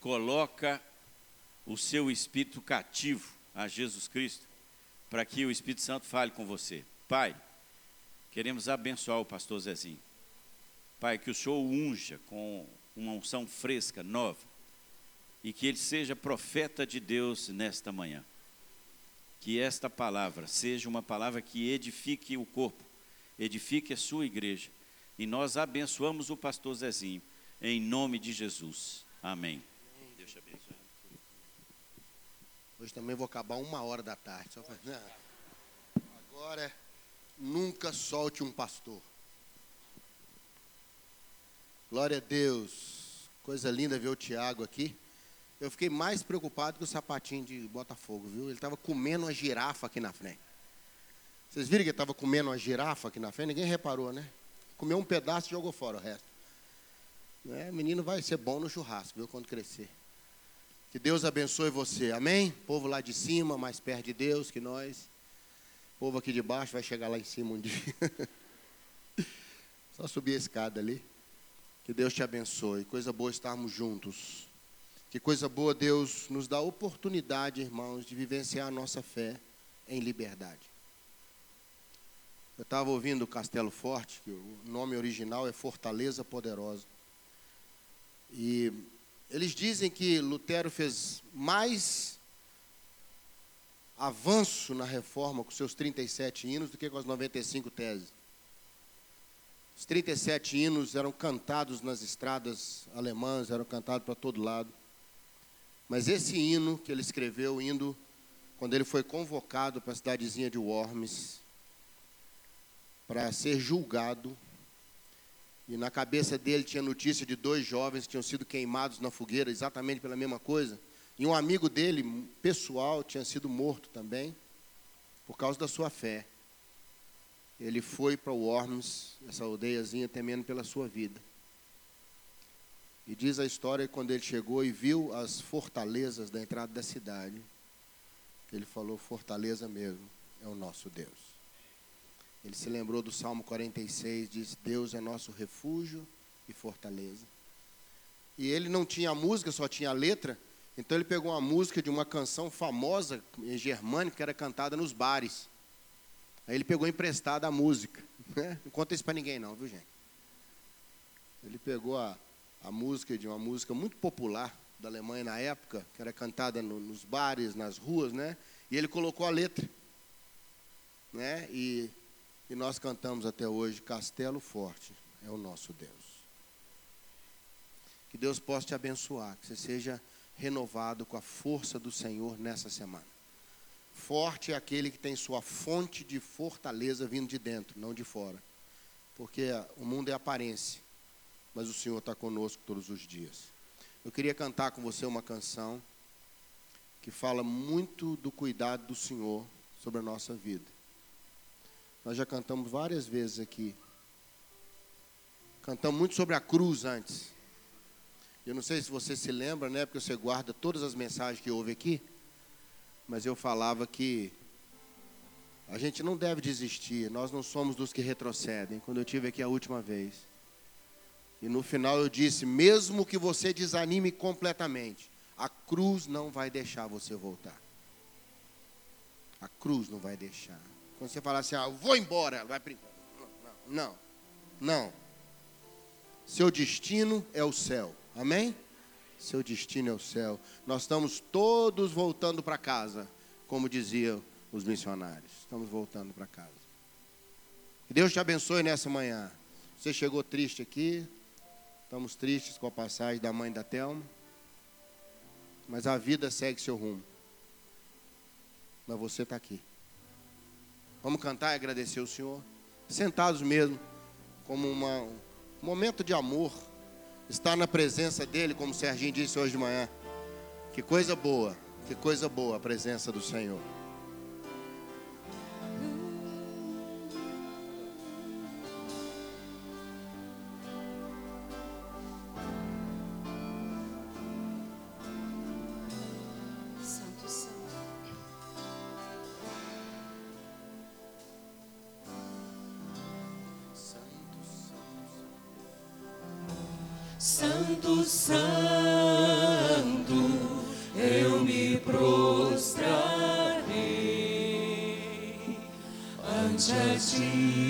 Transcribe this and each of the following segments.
coloca o seu espírito cativo a Jesus Cristo, para que o Espírito Santo fale com você. Pai, queremos abençoar o pastor Zezinho. Pai, que o Senhor o unja com uma unção fresca, nova, e que ele seja profeta de Deus nesta manhã. Que esta palavra seja uma palavra que edifique o corpo, edifique a sua igreja. E nós abençoamos o pastor Zezinho, em nome de Jesus. Amém. Deus te abençoe. Hoje também vou acabar uma hora da tarde. Só. Agora, nunca solte um pastor. Glória a Deus. Coisa linda ver o Tiago aqui. Eu fiquei mais preocupado que o sapatinho de Botafogo, viu? Ele estava comendo uma girafa aqui na frente. Vocês viram que ele estava comendo uma girafa aqui na frente? Ninguém reparou, né? Comeu um pedaço e jogou fora o resto. É, menino vai ser bom no churrasco, viu? Quando crescer. Que Deus abençoe você, amém? Povo lá de cima, mais perto de Deus que nós. Povo aqui de baixo vai chegar lá em cima um dia. Só subir a escada ali. Que Deus te abençoe. Coisa boa estarmos juntos. Que coisa boa Deus nos dá a oportunidade, irmãos, de vivenciar a nossa fé em liberdade. Eu estava ouvindo o Castelo Forte, que o nome original é Fortaleza Poderosa. E eles dizem que Lutero fez mais avanço na reforma com seus 37 hinos do que com as 95 teses. Os 37 hinos eram cantados nas estradas alemãs, eram cantados para todo lado. Mas esse hino que ele escreveu, indo, quando ele foi convocado para a cidadezinha de Worms, para ser julgado, e na cabeça dele tinha notícia de dois jovens que tinham sido queimados na fogueira, exatamente pela mesma coisa, e um amigo dele, pessoal, tinha sido morto também, por causa da sua fé. Ele foi para Worms, essa aldeiazinha, temendo pela sua vida. E diz a história que quando ele chegou e viu as fortalezas da entrada da cidade, ele falou: Fortaleza mesmo, é o nosso Deus. Ele se lembrou do Salmo 46, diz: Deus é nosso refúgio e fortaleza. E ele não tinha música, só tinha letra, então ele pegou uma música de uma canção famosa em germânico que era cantada nos bares. Aí ele pegou emprestada a música. Né? Não conta isso para ninguém, não, viu, gente? Ele pegou a, a música de uma música muito popular da Alemanha na época, que era cantada no, nos bares, nas ruas, né? E ele colocou a letra, né? E, e nós cantamos até hoje Castelo Forte é o nosso Deus. Que Deus possa te abençoar, que você seja renovado com a força do Senhor nessa semana. Forte é aquele que tem sua fonte de fortaleza vindo de dentro, não de fora. Porque o mundo é aparência mas o Senhor está conosco todos os dias. Eu queria cantar com você uma canção que fala muito do cuidado do Senhor sobre a nossa vida. Nós já cantamos várias vezes aqui. Cantamos muito sobre a cruz antes. Eu não sei se você se lembra, né? Porque você guarda todas as mensagens que houve aqui. Mas eu falava que a gente não deve desistir. Nós não somos dos que retrocedem. Quando eu tive aqui a última vez. E no final eu disse: mesmo que você desanime completamente, a cruz não vai deixar você voltar. A cruz não vai deixar. Quando você falar assim, ah, eu vou embora, ela vai brincar. Não, não, não. Seu destino é o céu. Amém? Seu destino é o céu. Nós estamos todos voltando para casa, como diziam os missionários. Estamos voltando para casa. Que Deus te abençoe nessa manhã. Você chegou triste aqui, Estamos tristes com a passagem da mãe da Thelma. Mas a vida segue seu rumo. Mas você está aqui. Vamos cantar e agradecer o Senhor. Sentados mesmo, como uma, um momento de amor. Estar na presença dEle, como o Serginho disse hoje de manhã. Que coisa boa, que coisa boa a presença do Senhor. Santo, Santo, eu me prostrarei ante a ti.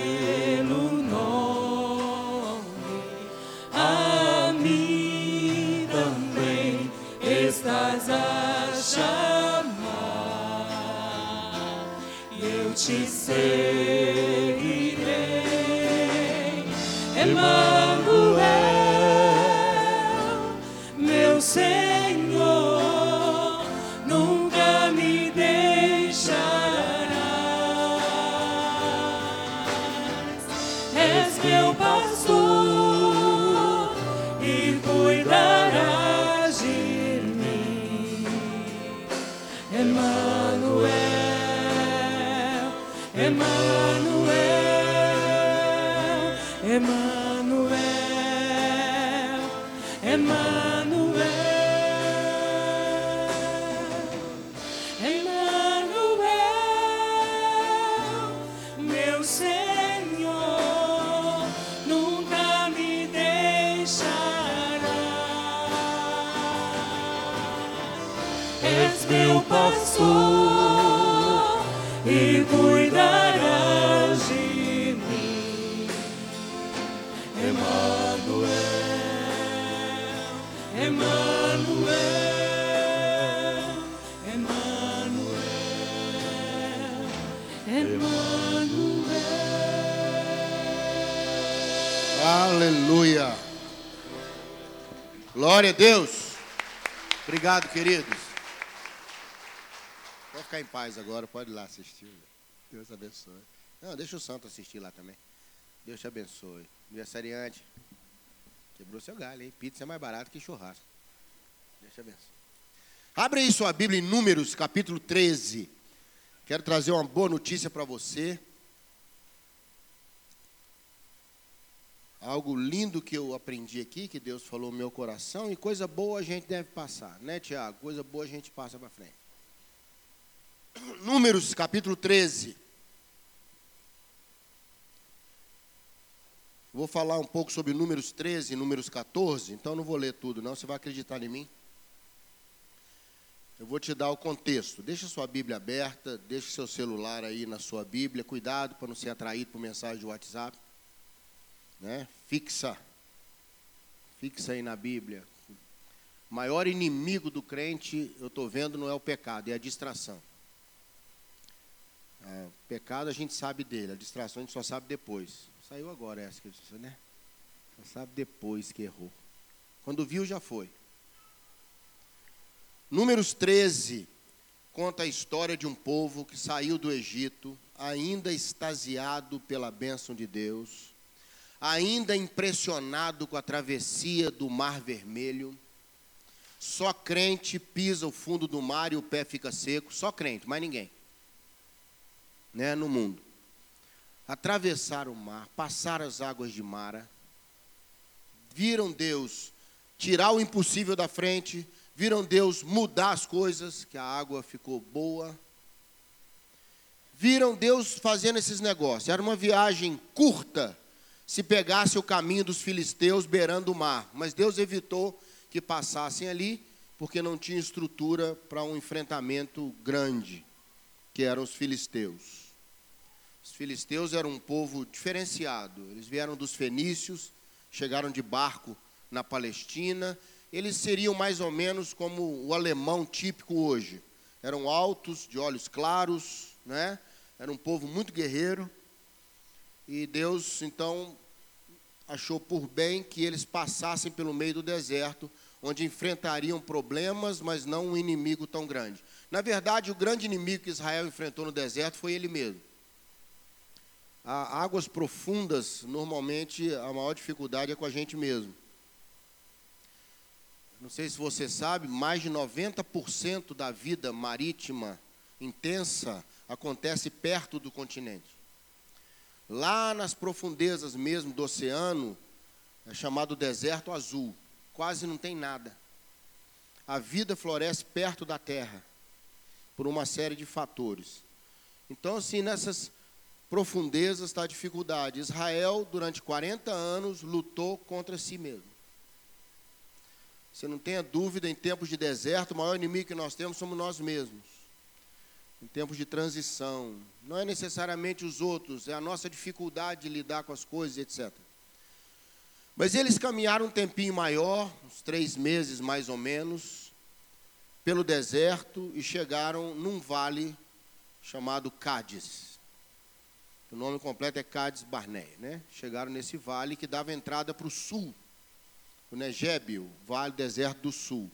a Deus. Obrigado, queridos. Pode ficar em paz agora, pode ir lá assistir. Deus abençoe. Não, deixa o santo assistir lá também. Deus te abençoe. Aniversariante. Quebrou seu galho, hein? Pizza é mais barato que churrasco. Deus te abençoe. Abre aí sua Bíblia em Números, capítulo 13. Quero trazer uma boa notícia para você. Algo lindo que eu aprendi aqui, que Deus falou no meu coração, e coisa boa a gente deve passar, né, Tiago? Coisa boa a gente passa para frente. Números, capítulo 13. Vou falar um pouco sobre números 13 e números 14, então não vou ler tudo, não, você vai acreditar em mim. Eu vou te dar o contexto. Deixa sua Bíblia aberta, deixa seu celular aí na sua Bíblia, cuidado para não ser atraído por mensagem de WhatsApp. Né? Fixa. Fixa aí na Bíblia. O maior inimigo do crente, eu estou vendo, não é o pecado, é a distração. É, pecado a gente sabe dele, a distração a gente só sabe depois. Saiu agora essa que eu disse, né? Só sabe depois que errou. Quando viu, já foi. Números 13 conta a história de um povo que saiu do Egito, ainda extasiado pela bênção de Deus, ainda impressionado com a travessia do Mar Vermelho. Só crente pisa o fundo do mar e o pé fica seco, só crente, mais ninguém. Né, no mundo. Atravessar o mar, passar as águas de Mara, viram Deus tirar o impossível da frente, viram Deus mudar as coisas, que a água ficou boa. Viram Deus fazendo esses negócios. Era uma viagem curta, se pegasse o caminho dos filisteus beirando o mar. Mas Deus evitou que passassem ali, porque não tinha estrutura para um enfrentamento grande, que eram os filisteus. Os filisteus eram um povo diferenciado. Eles vieram dos fenícios, chegaram de barco na Palestina. Eles seriam mais ou menos como o alemão típico hoje. Eram altos, de olhos claros, né? Era um povo muito guerreiro. E Deus, então, achou por bem que eles passassem pelo meio do deserto, onde enfrentariam problemas, mas não um inimigo tão grande. Na verdade, o grande inimigo que Israel enfrentou no deserto foi ele mesmo. Águas profundas, normalmente, a maior dificuldade é com a gente mesmo. Não sei se você sabe, mais de 90% da vida marítima intensa acontece perto do continente. Lá nas profundezas mesmo do oceano, é chamado deserto azul, quase não tem nada. A vida floresce perto da terra, por uma série de fatores. Então, assim, nessas profundezas está a dificuldade. Israel, durante 40 anos, lutou contra si mesmo. Você não tenha dúvida, em tempos de deserto, o maior inimigo que nós temos somos nós mesmos. Em tempos de transição. Não é necessariamente os outros, é a nossa dificuldade de lidar com as coisas, etc. Mas eles caminharam um tempinho maior, uns três meses mais ou menos, pelo deserto e chegaram num vale chamado Cádiz. O nome completo é Cádiz Barneia, né? Chegaram nesse vale que dava entrada para o sul, o Negébio, vale deserto do sul.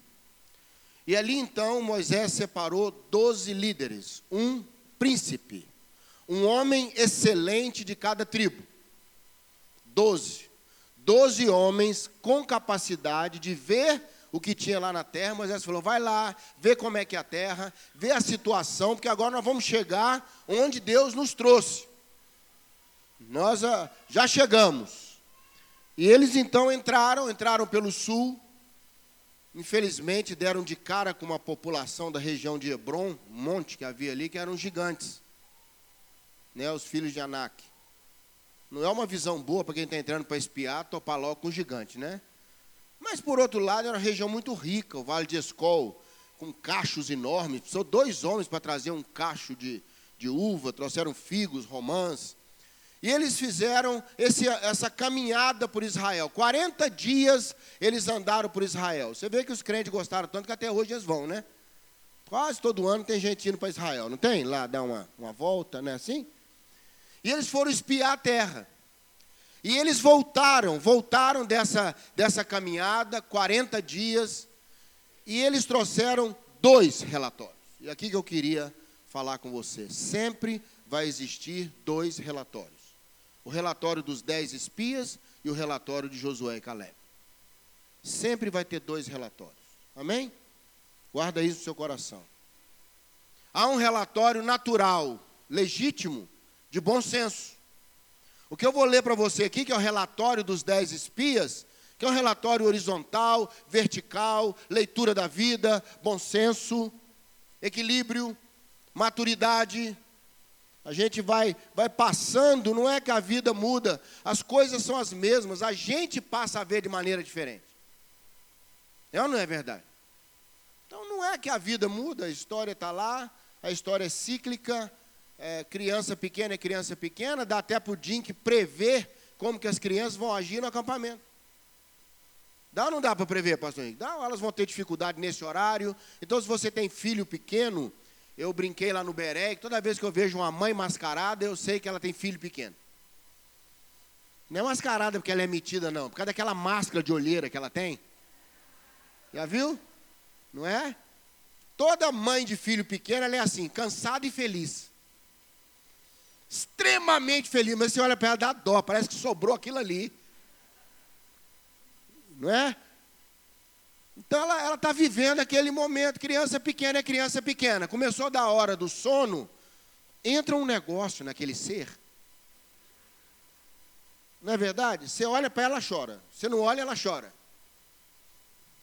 E ali então Moisés separou doze líderes, um príncipe, um homem excelente de cada tribo. Doze. Doze homens com capacidade de ver o que tinha lá na terra. Moisés falou: vai lá, vê como é que é a terra, vê a situação, porque agora nós vamos chegar onde Deus nos trouxe. Nós ah, já chegamos. E eles então entraram, entraram pelo sul. Infelizmente deram de cara com uma população da região de Hebron, um monte que havia ali, que eram gigantes. Né, os filhos de Anak. Não é uma visão boa para quem está entrando para espiar, topar logo com um gigante, né? Mas por outro lado, era uma região muito rica, o Vale de Escol, com cachos enormes. Precisou dois homens para trazer um cacho de, de uva, trouxeram figos, romãs. E eles fizeram esse, essa caminhada por Israel. 40 dias eles andaram por Israel. Você vê que os crentes gostaram tanto que até hoje eles vão, né? Quase todo ano tem gente indo para Israel, não tem? Lá dar uma, uma volta, né? Assim? E eles foram espiar a terra. E eles voltaram, voltaram dessa, dessa caminhada, 40 dias, e eles trouxeram dois relatórios. E aqui que eu queria falar com você. Sempre vai existir dois relatórios o relatório dos dez espias e o relatório de Josué e Caleb. Sempre vai ter dois relatórios. Amém? Guarda isso no seu coração. Há um relatório natural, legítimo, de bom senso. O que eu vou ler para você aqui, que é o relatório dos dez espias, que é um relatório horizontal, vertical, leitura da vida, bom senso, equilíbrio, maturidade, a gente vai, vai passando, não é que a vida muda, as coisas são as mesmas, a gente passa a ver de maneira diferente. É ou não é verdade? Então não é que a vida muda, a história está lá, a história é cíclica, é, criança pequena é criança pequena, dá até para o Dink prever como que as crianças vão agir no acampamento. Dá ou não dá para prever, pastor Henrique? Dá, elas vão ter dificuldade nesse horário. Então, se você tem filho pequeno, eu brinquei lá no Beré, toda vez que eu vejo uma mãe mascarada, eu sei que ela tem filho pequeno. Não é mascarada porque ela é metida, não. Por causa daquela máscara de olheira que ela tem. Já viu? Não é? Toda mãe de filho pequeno, ela é assim, cansada e feliz. Extremamente feliz, mas você olha para ela, dá dó, parece que sobrou aquilo ali. Não é? Então ela está vivendo aquele momento. Criança pequena é criança pequena. Começou da hora do sono, entra um negócio naquele ser. Não é verdade? Você olha para ela, chora. Você não olha, ela chora.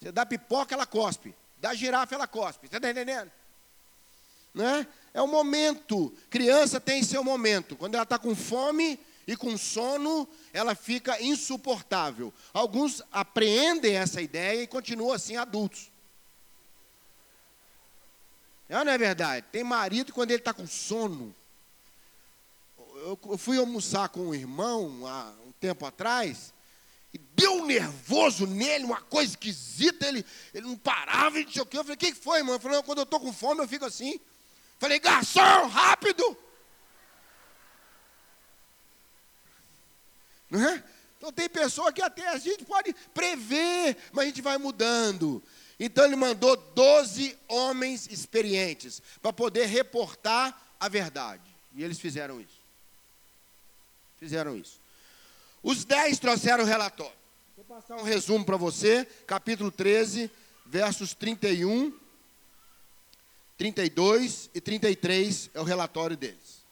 Você dá pipoca, ela cospe. Dá girafa, ela cospe. Você está entendendo? Né? É o momento. Criança tem seu momento. Quando ela está com fome, e com sono ela fica insuportável. Alguns apreendem essa ideia e continuam assim adultos. É não é verdade? Tem marido quando ele está com sono. Eu fui almoçar com um irmão há um tempo atrás e deu nervoso nele, uma coisa esquisita. Ele, ele não parava e não sei o quê. Eu falei: O que foi, irmão? Ele falou: Quando eu estou com fome eu fico assim. Falei: Garçom, rápido! Então tem pessoa que até a gente pode prever, mas a gente vai mudando. Então ele mandou 12 homens experientes para poder reportar a verdade. E eles fizeram isso. Fizeram isso. Os 10 trouxeram o relatório. Vou passar um resumo para você, capítulo 13, versos 31, 32 e 33 é o relatório deles.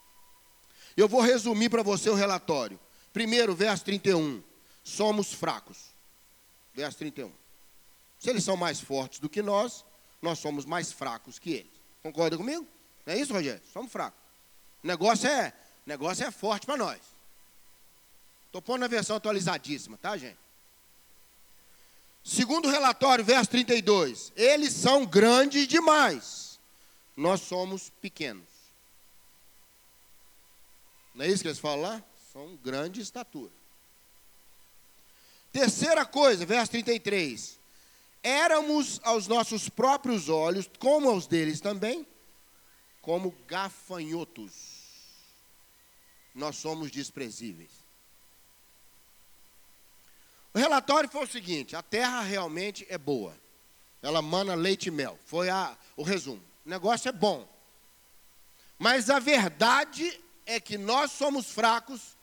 Eu vou resumir para você o relatório. Primeiro, verso 31. Somos fracos. Verso 31. Se eles são mais fortes do que nós, nós somos mais fracos que eles. Concorda comigo? Não é isso, Rogério? Somos fracos. O negócio é, o negócio é forte para nós. Estou pondo na versão atualizadíssima, tá, gente? Segundo relatório, verso 32. Eles são grandes demais. Nós somos pequenos. Não é isso que eles falam lá? São grande estatura. Terceira coisa, verso 33. Éramos aos nossos próprios olhos, como aos deles também, como gafanhotos. Nós somos desprezíveis. O relatório foi o seguinte: a terra realmente é boa. Ela mana leite e mel. Foi a, o resumo. O negócio é bom. Mas a verdade é que nós somos fracos,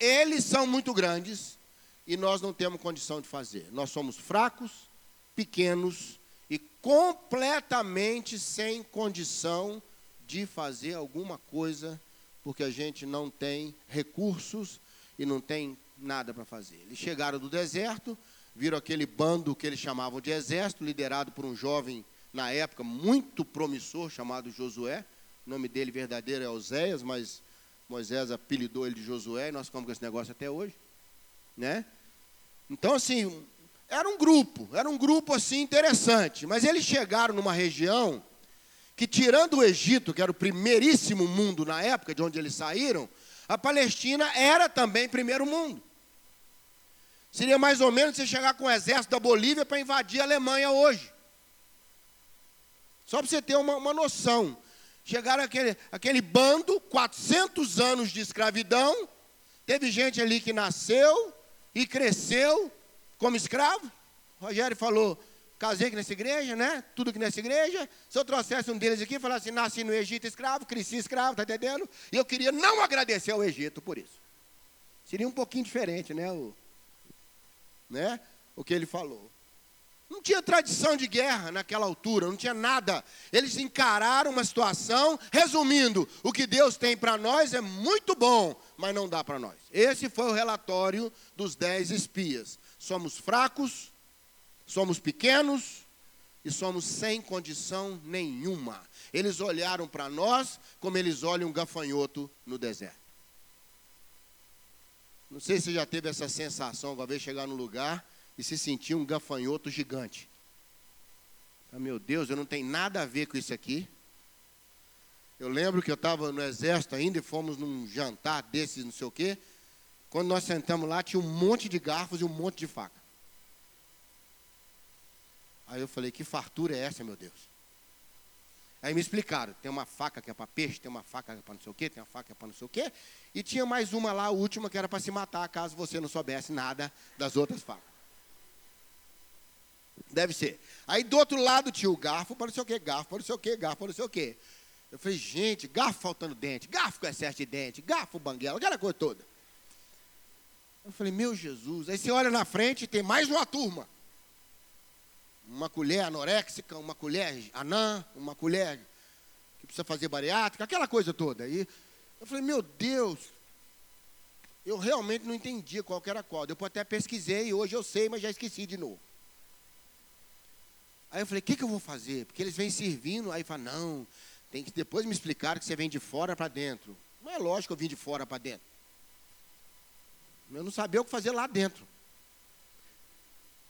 eles são muito grandes e nós não temos condição de fazer. Nós somos fracos, pequenos e completamente sem condição de fazer alguma coisa, porque a gente não tem recursos e não tem nada para fazer. Eles chegaram do deserto, viram aquele bando que eles chamavam de exército, liderado por um jovem na época muito promissor chamado Josué. O nome dele verdadeiro é Oséias, mas Moisés apelidou ele de Josué e nós ficamos com esse negócio até hoje, né? Então assim, era um grupo, era um grupo assim interessante, mas eles chegaram numa região que tirando o Egito, que era o primeiríssimo mundo na época de onde eles saíram, a Palestina era também primeiro mundo. Seria mais ou menos você chegar com o exército da Bolívia para invadir a Alemanha hoje. Só para você ter uma, uma noção. Chegaram aquele, aquele bando, 400 anos de escravidão. Teve gente ali que nasceu e cresceu como escravo. O Rogério falou, casei aqui nessa igreja, né? Tudo aqui nessa igreja. Se eu trouxesse um deles aqui e falasse, nasci no Egito escravo, cresci escravo, tá entendendo? E eu queria não agradecer ao Egito por isso. Seria um pouquinho diferente, né? O, né? o que ele falou. Não tinha tradição de guerra naquela altura, não tinha nada. Eles encararam uma situação, resumindo, o que Deus tem para nós é muito bom, mas não dá para nós. Esse foi o relatório dos dez espias. Somos fracos, somos pequenos e somos sem condição nenhuma. Eles olharam para nós como eles olham um gafanhoto no deserto. Não sei se você já teve essa sensação, uma vez chegar no lugar e se sentir um gafanhoto gigante. Ah, meu Deus, eu não tenho nada a ver com isso aqui. Eu lembro que eu estava no exército ainda e fomos num jantar desses, não sei o quê. Quando nós sentamos lá, tinha um monte de garfos e um monte de faca. Aí eu falei, que fartura é essa, meu Deus? Aí me explicaram, tem uma faca que é para peixe, tem uma faca que é para não sei o quê, tem uma faca que é para não sei o quê. E tinha mais uma lá, a última, que era para se matar, caso você não soubesse nada das outras facas. Deve ser. Aí do outro lado tinha o garfo para não sei o quê, garfo para não sei o quê, garfo para não sei o quê. Eu falei, gente, garfo faltando dente, garfo com excesso de dente, garfo banguela, aquela coisa toda. Eu falei, meu Jesus. Aí você olha na frente tem mais uma turma. Uma colher anoréxica, uma colher anã, uma colher que precisa fazer bariátrica, aquela coisa toda. E eu falei, meu Deus, eu realmente não entendia qual era qual. Depois até pesquisei e hoje eu sei, mas já esqueci de novo. Aí eu falei, o que, que eu vou fazer? Porque eles vêm servindo, aí fala, não, tem que depois me explicar que você vem de fora para dentro. Não é lógico que eu vim de fora para dentro. Eu não sabia o que fazer lá dentro.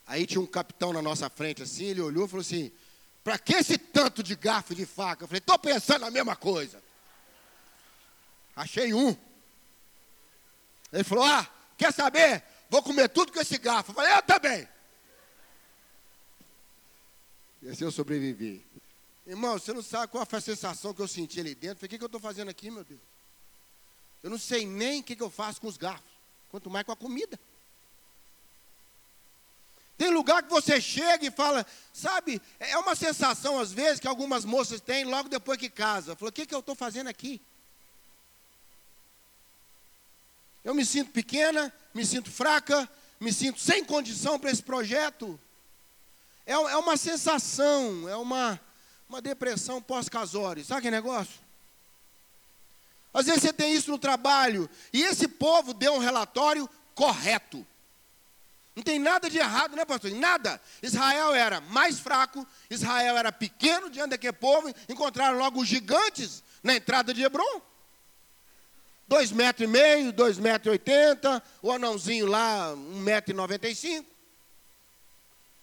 Aí tinha um capitão na nossa frente assim, ele olhou e falou assim, para que esse tanto de garfo de faca? Eu falei, estou pensando a mesma coisa. Achei um. Ele falou, ah, quer saber? Vou comer tudo com esse garfo. Eu falei, eu também. E assim eu sobrevivi. Irmão, você não sabe qual foi a sensação que eu senti ali dentro. Falei, o que, que eu estou fazendo aqui, meu Deus? Eu não sei nem o que, que eu faço com os garfos. quanto mais com a comida. Tem lugar que você chega e fala, sabe, é uma sensação às vezes que algumas moças têm logo depois que casa. Falou, o que, que eu estou fazendo aqui? Eu me sinto pequena, me sinto fraca, me sinto sem condição para esse projeto. É, é uma sensação, é uma, uma depressão pós-casório. Sabe que negócio? Às vezes você tem isso no trabalho, e esse povo deu um relatório correto. Não tem nada de errado, né, pastor? Nada. Israel era mais fraco, Israel era pequeno diante daquele povo, encontraram logo os gigantes na entrada de Hebron. Dois metros e meio, dois metros e oitenta, o anãozinho lá, um metro e noventa e cinco.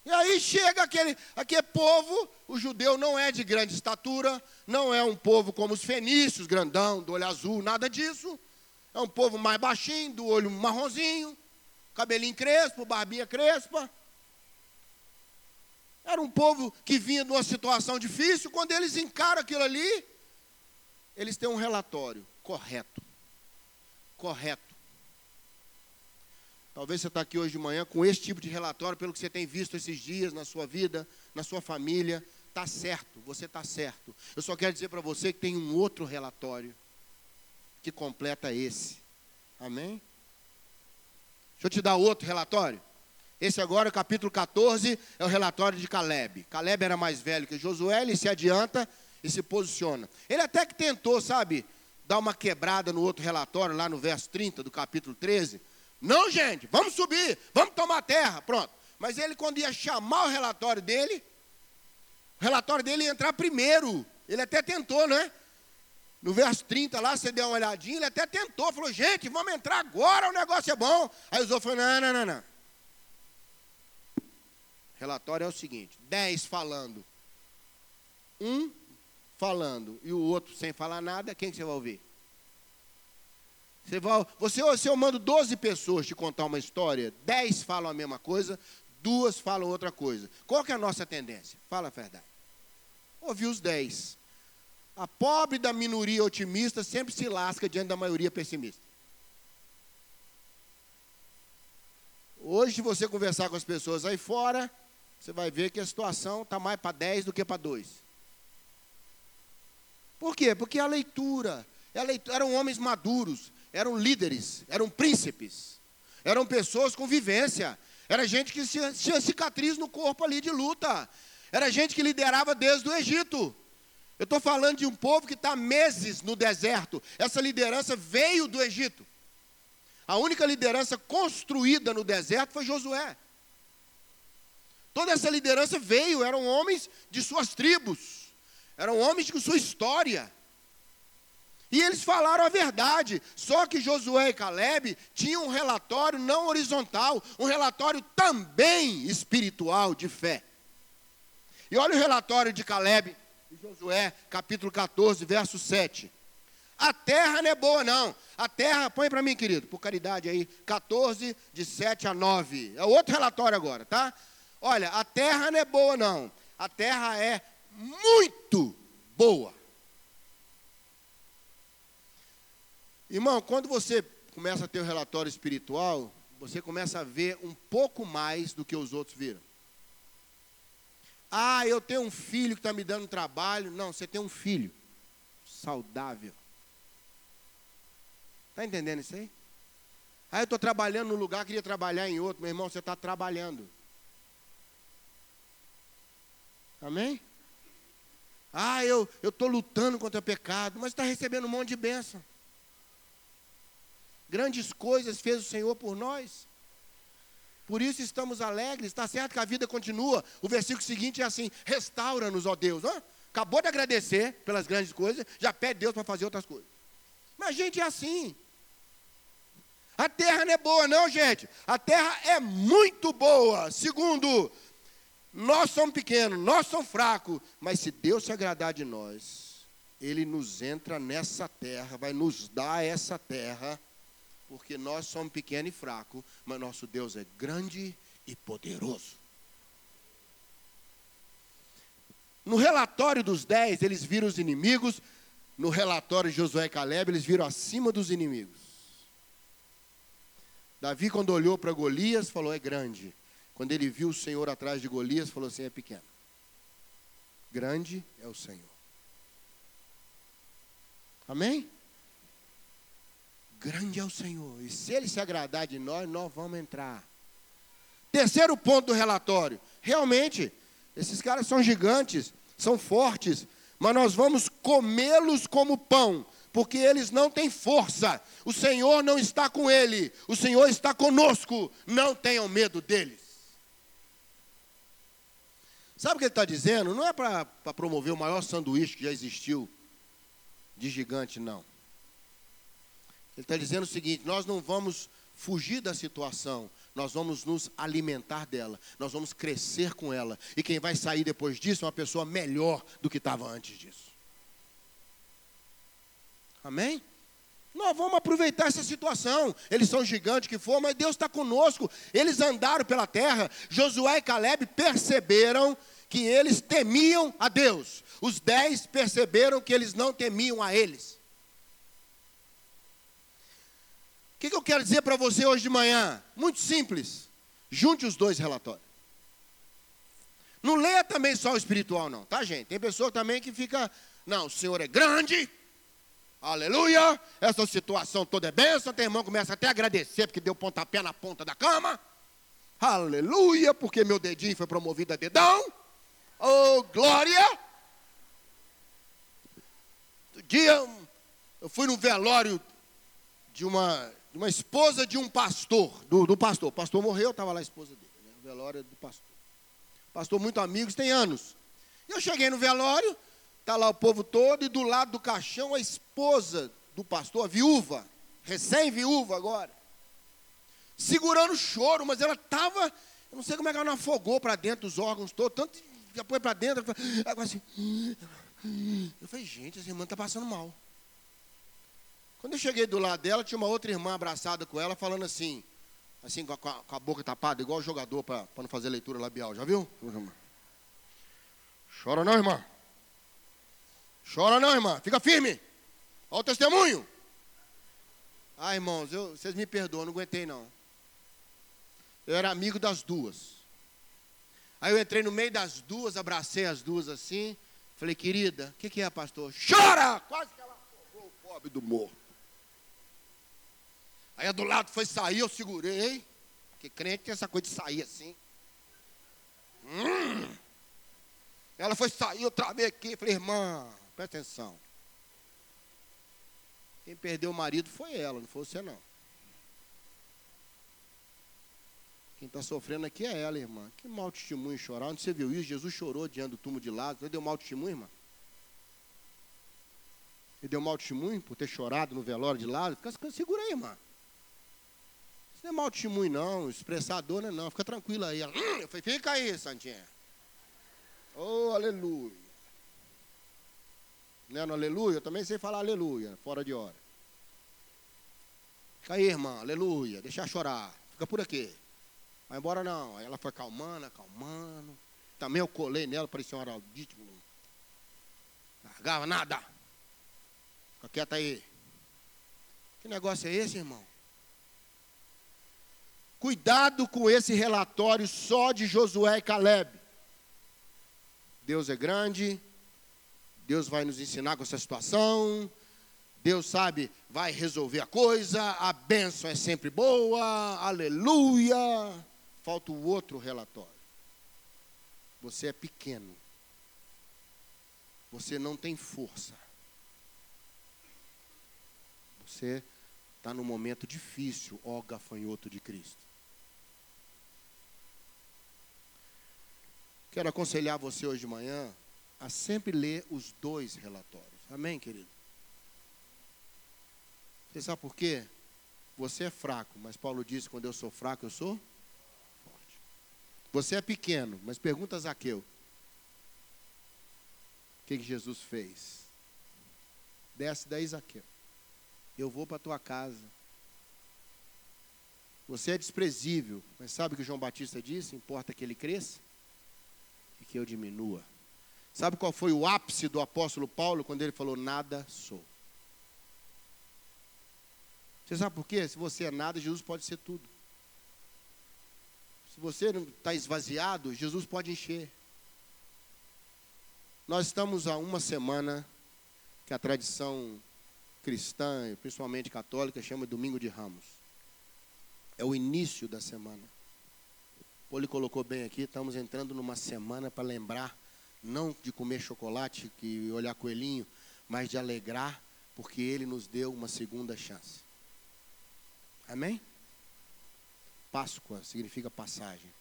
E aí chega aquele, aquele povo, o judeu não é de grande estatura, não é um povo como os fenícios, grandão, do olho azul, nada disso. É um povo mais baixinho, do olho marronzinho, cabelinho crespo, barbinha crespa. Era um povo que vinha de uma situação difícil, quando eles encaram aquilo ali, eles têm um relatório correto correto. Talvez você está aqui hoje de manhã com esse tipo de relatório, pelo que você tem visto esses dias na sua vida, na sua família. Está certo, você está certo. Eu só quero dizer para você que tem um outro relatório que completa esse. Amém? Deixa eu te dar outro relatório. Esse agora, capítulo 14, é o relatório de Caleb. Caleb era mais velho que Josué, ele se adianta e se posiciona. Ele até que tentou, sabe, dar uma quebrada no outro relatório, lá no verso 30 do capítulo 13. Não, gente, vamos subir, vamos tomar terra, pronto. Mas ele, quando ia chamar o relatório dele, o relatório dele ia entrar primeiro. Ele até tentou, né? No verso 30 lá, você deu uma olhadinha, ele até tentou, falou, gente, vamos entrar agora, o negócio é bom. Aí os outros falaram, não, não, não, não. Relatório é o seguinte: 10 falando, um falando e o outro sem falar nada, quem que você vai ouvir? Você, vai, você, você eu mando 12 pessoas te contar uma história, 10 falam a mesma coisa, duas falam outra coisa. Qual que é a nossa tendência? Fala a verdade. Ouvir os 10. A pobre da minoria otimista sempre se lasca diante da maioria pessimista. Hoje, se você conversar com as pessoas aí fora, você vai ver que a situação está mais para 10 do que para 2. Por quê? Porque a leitura, a leitura, eram homens maduros, eram líderes, eram príncipes, eram pessoas com vivência, era gente que tinha cicatriz no corpo ali de luta, era gente que liderava desde o Egito. Eu estou falando de um povo que está meses no deserto. Essa liderança veio do Egito. A única liderança construída no deserto foi Josué. Toda essa liderança veio, eram homens de suas tribos. Eram homens com sua história. E eles falaram a verdade. Só que Josué e Caleb tinham um relatório não horizontal, um relatório também espiritual de fé. E olha o relatório de Caleb e Josué, capítulo 14, verso 7. A terra não é boa, não. A terra, põe para mim, querido, por caridade aí, 14, de 7 a 9. É outro relatório agora, tá? Olha, a terra não é boa, não. A terra é muito boa. Irmão, quando você começa a ter o um relatório espiritual, você começa a ver um pouco mais do que os outros viram. Ah, eu tenho um filho que está me dando trabalho. Não, você tem um filho saudável. Está entendendo isso aí? Ah, eu estou trabalhando num lugar, queria trabalhar em outro. Meu irmão, você está trabalhando. Amém? Ah, eu estou lutando contra o pecado, mas está recebendo um monte de bênção. Grandes coisas fez o Senhor por nós. Por isso estamos alegres. Está certo que a vida continua. O versículo seguinte é assim: restaura-nos, ó Deus. Hã? Acabou de agradecer pelas grandes coisas, já pede Deus para fazer outras coisas. Mas a gente é assim. A terra não é boa, não, gente. A terra é muito boa. Segundo nós somos pequenos, nós somos fracos, mas se Deus se agradar de nós, Ele nos entra nessa terra, vai nos dar essa terra, porque nós somos pequenos e fracos, mas nosso Deus é grande e poderoso. No relatório dos dez, eles viram os inimigos, no relatório de Josué e Caleb, eles viram acima dos inimigos. Davi, quando olhou para Golias, falou: é grande. Quando ele viu o Senhor atrás de Golias, falou assim: é pequeno. Grande é o Senhor. Amém? Grande é o Senhor. E se ele se agradar de nós, nós vamos entrar. Terceiro ponto do relatório. Realmente, esses caras são gigantes, são fortes, mas nós vamos comê-los como pão, porque eles não têm força. O Senhor não está com ele, o Senhor está conosco. Não tenham medo deles. Sabe o que ele está dizendo? Não é para promover o maior sanduíche que já existiu de gigante, não. Ele está dizendo o seguinte: nós não vamos fugir da situação, nós vamos nos alimentar dela, nós vamos crescer com ela. E quem vai sair depois disso é uma pessoa melhor do que estava antes disso. Amém? Nós vamos aproveitar essa situação. Eles são gigantes que for, mas Deus está conosco. Eles andaram pela terra. Josué e Caleb perceberam que eles temiam a Deus. Os dez perceberam que eles não temiam a eles. O que, que eu quero dizer para você hoje de manhã? Muito simples. Junte os dois relatórios. Não leia também só o espiritual, não, tá, gente? Tem pessoa também que fica, não, o Senhor é grande, aleluia, essa situação toda é bênção. Tem irmão que começa até a agradecer porque deu pontapé na ponta da cama, aleluia, porque meu dedinho foi promovido a dedão, oh, glória. Outro dia, eu fui no velório de uma uma esposa de um pastor, do, do pastor. O pastor morreu, estava lá a esposa dele, né? o velório do pastor. Pastor muito amigos, tem anos. Eu cheguei no velório, está lá o povo todo, e do lado do caixão a esposa do pastor, a viúva, recém-viúva agora, segurando o choro, mas ela estava, eu não sei como é que ela não afogou para dentro dos órgãos todos, tanto já põe para dentro, agora assim. Eu falei, gente, essa irmã está passando mal. Quando eu cheguei do lado dela, tinha uma outra irmã abraçada com ela, falando assim, assim com a, com a boca tapada, igual jogador para não fazer leitura labial. Já viu? Chora não, irmã. Chora não, irmã. Fica firme. Olha o testemunho. Ah, irmãos, eu, vocês me perdoam, não aguentei não. Eu era amigo das duas. Aí eu entrei no meio das duas, abracei as duas assim. Falei, querida, o que, que é, pastor? Chora! Quase que ela afogou o pobre do morro. Aí a do lado foi sair, eu segurei. Porque crente tem essa coisa de sair assim. Hum. Ela foi sair, eu travei aqui. Falei, irmã, presta atenção. Quem perdeu o marido foi ela, não foi você não. Quem está sofrendo aqui é ela, irmã. Que mau testemunho chorar. Onde você viu isso? Jesus chorou diante do túmulo de Lázaro. Você deu mau testemunho, irmã? Ele deu mau testemunho por ter chorado no velório de Lázaro? Segura aí, irmã. Não é mau testemunho, não. Expressador não é não. Fica tranquilo aí. Ela, hum, eu falei, fica aí, Santinha. Oh, aleluia. Não é no aleluia? Eu também sei falar aleluia, fora de hora. Fica aí, irmã, aleluia. Deixa chorar. Fica por aqui. Vai embora não. Aí ela foi calmando, acalmando. Também eu colei nela, parecia um. Não largava nada. Fica quieta aí. Que negócio é esse, irmão? Cuidado com esse relatório só de Josué e Caleb. Deus é grande, Deus vai nos ensinar com essa situação, Deus sabe, vai resolver a coisa, a bênção é sempre boa, aleluia. Falta o outro relatório. Você é pequeno, você não tem força, você está num momento difícil, ó gafanhoto de Cristo. Quero aconselhar você hoje de manhã a sempre ler os dois relatórios. Amém, querido? Você sabe por quê? Você é fraco, mas Paulo disse: quando eu sou fraco, eu sou forte. Você é pequeno, mas pergunta a Zaqueu: o que, que Jesus fez? Desce daí, Zaqueu. Eu vou para tua casa. Você é desprezível, mas sabe o que João Batista disse? Importa que ele cresça e que eu diminua. Sabe qual foi o ápice do apóstolo Paulo quando ele falou: Nada sou? Você sabe por quê? Se você é nada, Jesus pode ser tudo. Se você está esvaziado, Jesus pode encher. Nós estamos há uma semana que a tradição cristã, principalmente católica, chama Domingo de Ramos. É o início da semana. Poli colocou bem aqui, estamos entrando numa semana para lembrar, não de comer chocolate e olhar coelhinho, mas de alegrar, porque Ele nos deu uma segunda chance. Amém? Páscoa significa passagem.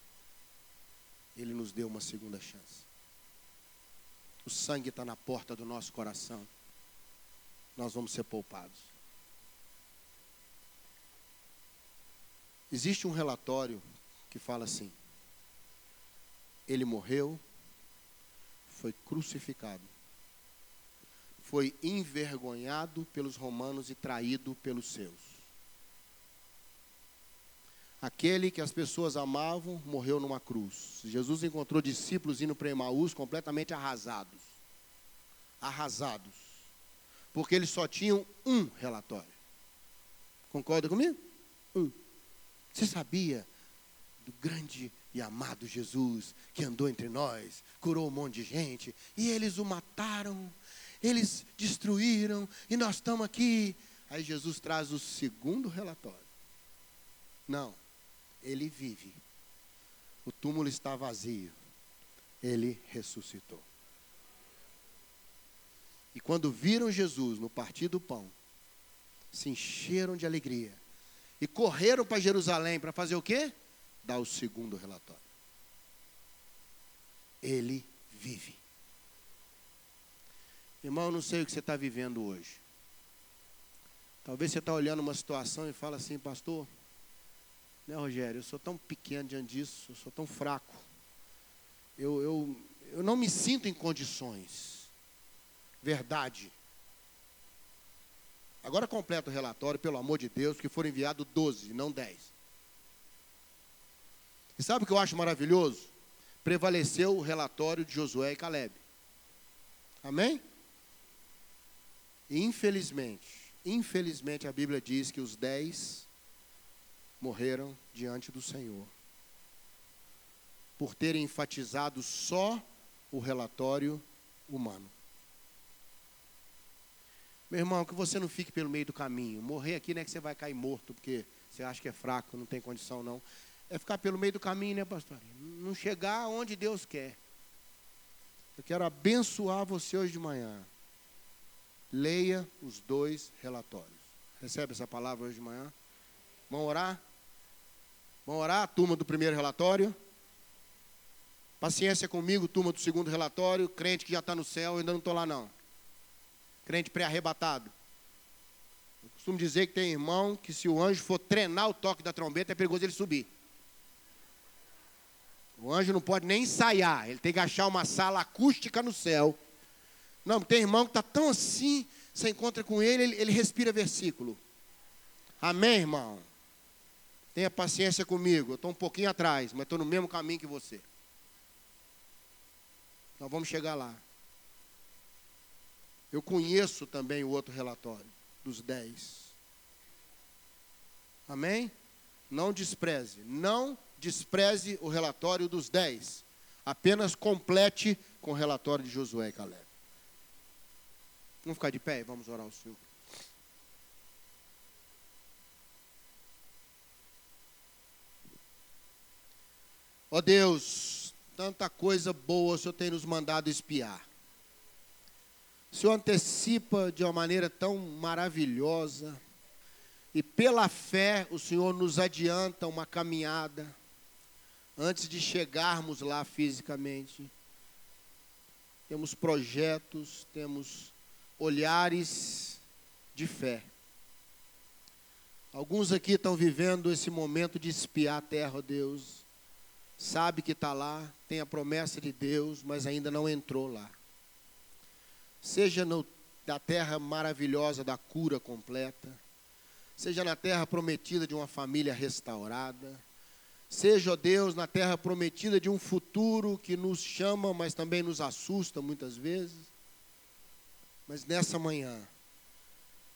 Ele nos deu uma segunda chance. O sangue está na porta do nosso coração. Nós vamos ser poupados. Existe um relatório que fala assim: ele morreu, foi crucificado, foi envergonhado pelos romanos e traído pelos seus. Aquele que as pessoas amavam morreu numa cruz. Jesus encontrou discípulos indo para Emaús completamente arrasados. Arrasados. Porque eles só tinham um relatório. Concorda comigo? Um. Você sabia do grande e amado Jesus que andou entre nós, curou um monte de gente, e eles o mataram, eles destruíram, e nós estamos aqui. Aí Jesus traz o segundo relatório. Não, ele vive. O túmulo está vazio. Ele ressuscitou. E quando viram Jesus no partir do pão, se encheram de alegria e correram para Jerusalém para fazer o quê? Dar o segundo relatório. Ele vive. Irmão, eu não sei o que você está vivendo hoje. Talvez você está olhando uma situação e fala assim, pastor, né, Rogério, eu sou tão pequeno diante disso, eu sou tão fraco. Eu, eu, eu não me sinto em condições. Verdade. Agora completa o relatório, pelo amor de Deus, que foram enviados 12, não 10. E sabe o que eu acho maravilhoso? Prevaleceu o relatório de Josué e Caleb. Amém? Infelizmente, infelizmente a Bíblia diz que os dez morreram diante do Senhor. Por terem enfatizado só o relatório humano. Meu irmão, que você não fique pelo meio do caminho. Morrer aqui não é que você vai cair morto, porque você acha que é fraco, não tem condição, não. É ficar pelo meio do caminho, né, pastor? Não chegar onde Deus quer. Eu quero abençoar você hoje de manhã. Leia os dois relatórios. Recebe essa palavra hoje de manhã? Vamos orar? Vamos orar, turma do primeiro relatório? Paciência comigo, turma do segundo relatório. Crente que já está no céu, eu ainda não estou lá não crente pré-arrebatado. Eu costumo dizer que tem irmão que se o anjo for treinar o toque da trombeta, é perigoso ele subir. O anjo não pode nem ensaiar, ele tem que achar uma sala acústica no céu. Não, tem irmão que está tão assim, você encontra com ele, ele, ele respira versículo. Amém, irmão? Tenha paciência comigo, eu estou um pouquinho atrás, mas estou no mesmo caminho que você. Nós vamos chegar lá. Eu conheço também o outro relatório, dos dez. Amém? Não despreze, não despreze o relatório dos dez. Apenas complete com o relatório de Josué e Caleb. Vamos ficar de pé e vamos orar ao Senhor. Ó oh Deus, tanta coisa boa o Senhor tem nos mandado espiar. O Senhor antecipa de uma maneira tão maravilhosa. E pela fé, o Senhor nos adianta uma caminhada antes de chegarmos lá fisicamente. Temos projetos, temos olhares de fé. Alguns aqui estão vivendo esse momento de espiar a terra, Deus. Sabe que está lá, tem a promessa de Deus, mas ainda não entrou lá seja no, na terra maravilhosa da cura completa, seja na terra prometida de uma família restaurada, seja, ó Deus, na terra prometida de um futuro que nos chama, mas também nos assusta muitas vezes. Mas nessa manhã,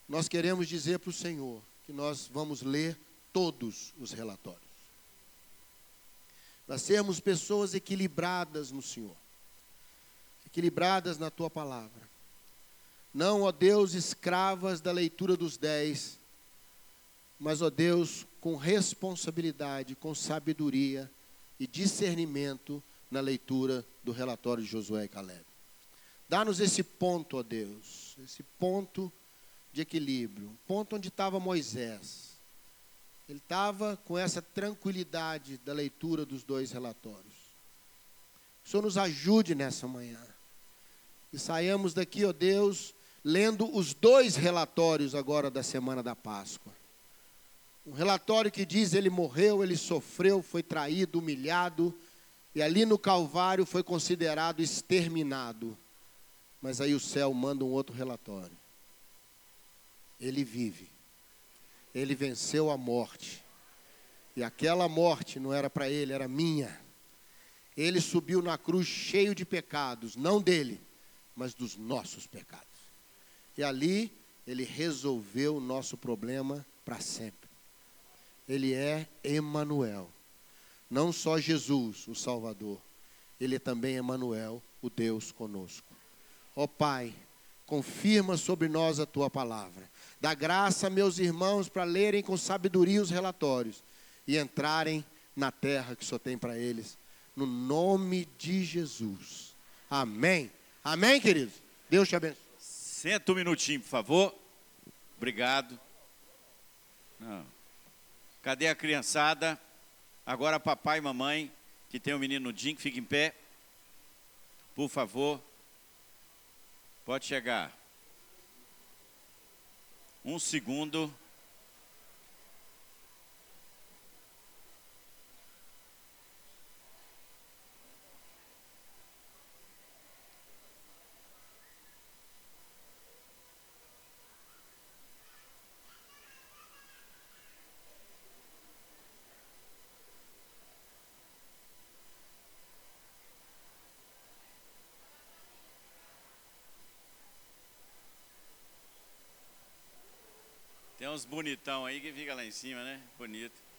nós queremos dizer para o Senhor que nós vamos ler todos os relatórios. Para sermos pessoas equilibradas no Senhor, equilibradas na tua palavra. Não, ó Deus, escravas da leitura dos dez, mas, ó Deus, com responsabilidade, com sabedoria e discernimento na leitura do relatório de Josué e Caleb. Dá-nos esse ponto, ó Deus, esse ponto de equilíbrio, um ponto onde estava Moisés. Ele estava com essa tranquilidade da leitura dos dois relatórios. O Senhor nos ajude nessa manhã. E saiamos daqui, ó Deus, lendo os dois relatórios agora da semana da Páscoa. Um relatório que diz ele morreu, ele sofreu, foi traído, humilhado, e ali no Calvário foi considerado exterminado. Mas aí o céu manda um outro relatório. Ele vive. Ele venceu a morte. E aquela morte não era para ele, era minha. Ele subiu na cruz cheio de pecados, não dele, mas dos nossos pecados. E ali ele resolveu o nosso problema para sempre. Ele é Emanuel. Não só Jesus, o Salvador, ele é também Emanuel, o Deus conosco. Ó Pai, confirma sobre nós a tua palavra. Dá graça meus irmãos para lerem com sabedoria os relatórios e entrarem na terra que só tem para eles. No nome de Jesus. Amém. Amém, queridos? Deus te abençoe. Senta um minutinho, por favor. Obrigado. Não. Cadê a criançada? Agora papai e mamãe, que tem o um menino Jim, que fica em pé. Por favor. Pode chegar. Um segundo. Bonitão aí que fica lá em cima, né? Bonito.